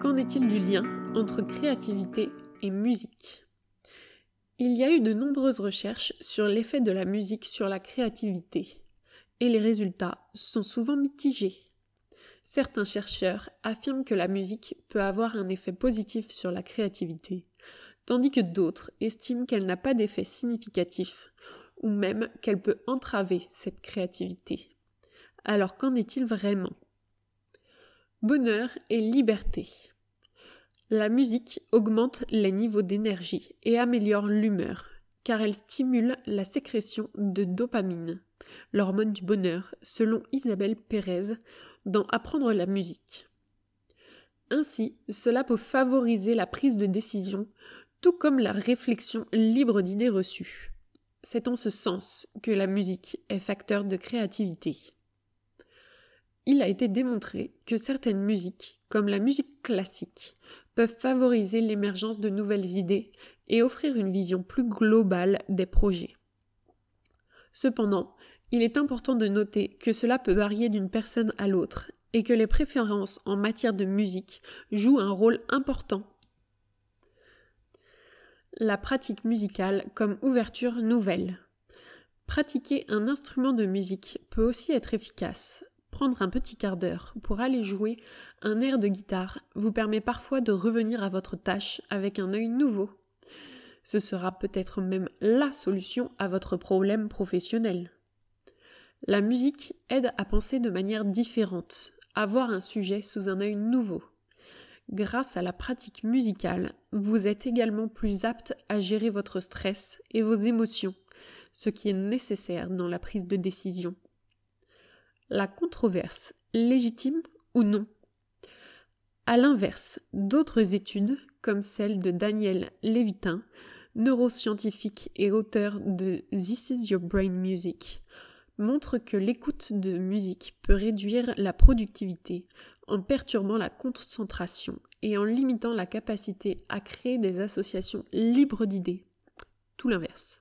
Qu'en est-il du lien entre créativité et musique? Il y a eu de nombreuses recherches sur l'effet de la musique sur la créativité, et les résultats sont souvent mitigés. Certains chercheurs affirment que la musique peut avoir un effet positif sur la créativité, tandis que d'autres estiment qu'elle n'a pas d'effet significatif, ou même qu'elle peut entraver cette créativité. Alors qu'en est-il vraiment? Bonheur et liberté. La musique augmente les niveaux d'énergie et améliore l'humeur, car elle stimule la sécrétion de dopamine, l'hormone du bonheur, selon Isabelle Pérez dans Apprendre la musique. Ainsi, cela peut favoriser la prise de décision, tout comme la réflexion libre d'idées reçues. C'est en ce sens que la musique est facteur de créativité il a été démontré que certaines musiques, comme la musique classique, peuvent favoriser l'émergence de nouvelles idées et offrir une vision plus globale des projets. Cependant, il est important de noter que cela peut varier d'une personne à l'autre et que les préférences en matière de musique jouent un rôle important. La pratique musicale comme ouverture nouvelle. Pratiquer un instrument de musique peut aussi être efficace, Prendre un petit quart d'heure pour aller jouer un air de guitare vous permet parfois de revenir à votre tâche avec un œil nouveau. Ce sera peut-être même la solution à votre problème professionnel. La musique aide à penser de manière différente, à voir un sujet sous un œil nouveau. Grâce à la pratique musicale, vous êtes également plus apte à gérer votre stress et vos émotions, ce qui est nécessaire dans la prise de décision la controverse, légitime ou non. À l'inverse, d'autres études, comme celle de Daniel Levitin, neuroscientifique et auteur de This is Your Brain Music, montrent que l'écoute de musique peut réduire la productivité en perturbant la concentration et en limitant la capacité à créer des associations libres d'idées. Tout l'inverse.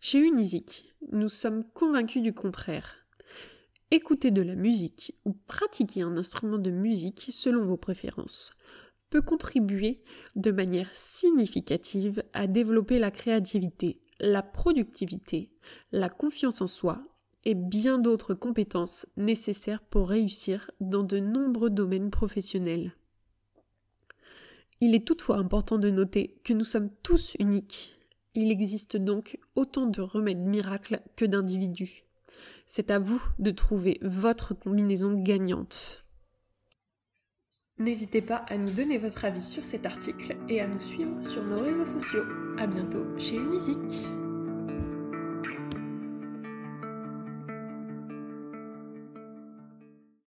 Chez Unisic, nous sommes convaincus du contraire écouter de la musique ou pratiquer un instrument de musique selon vos préférences peut contribuer de manière significative à développer la créativité, la productivité, la confiance en soi et bien d'autres compétences nécessaires pour réussir dans de nombreux domaines professionnels. Il est toutefois important de noter que nous sommes tous uniques. Il existe donc autant de remèdes miracles que d'individus. C'est à vous de trouver votre combinaison gagnante. N'hésitez pas à nous donner votre avis sur cet article et à nous suivre sur nos réseaux sociaux. A bientôt chez Unisic.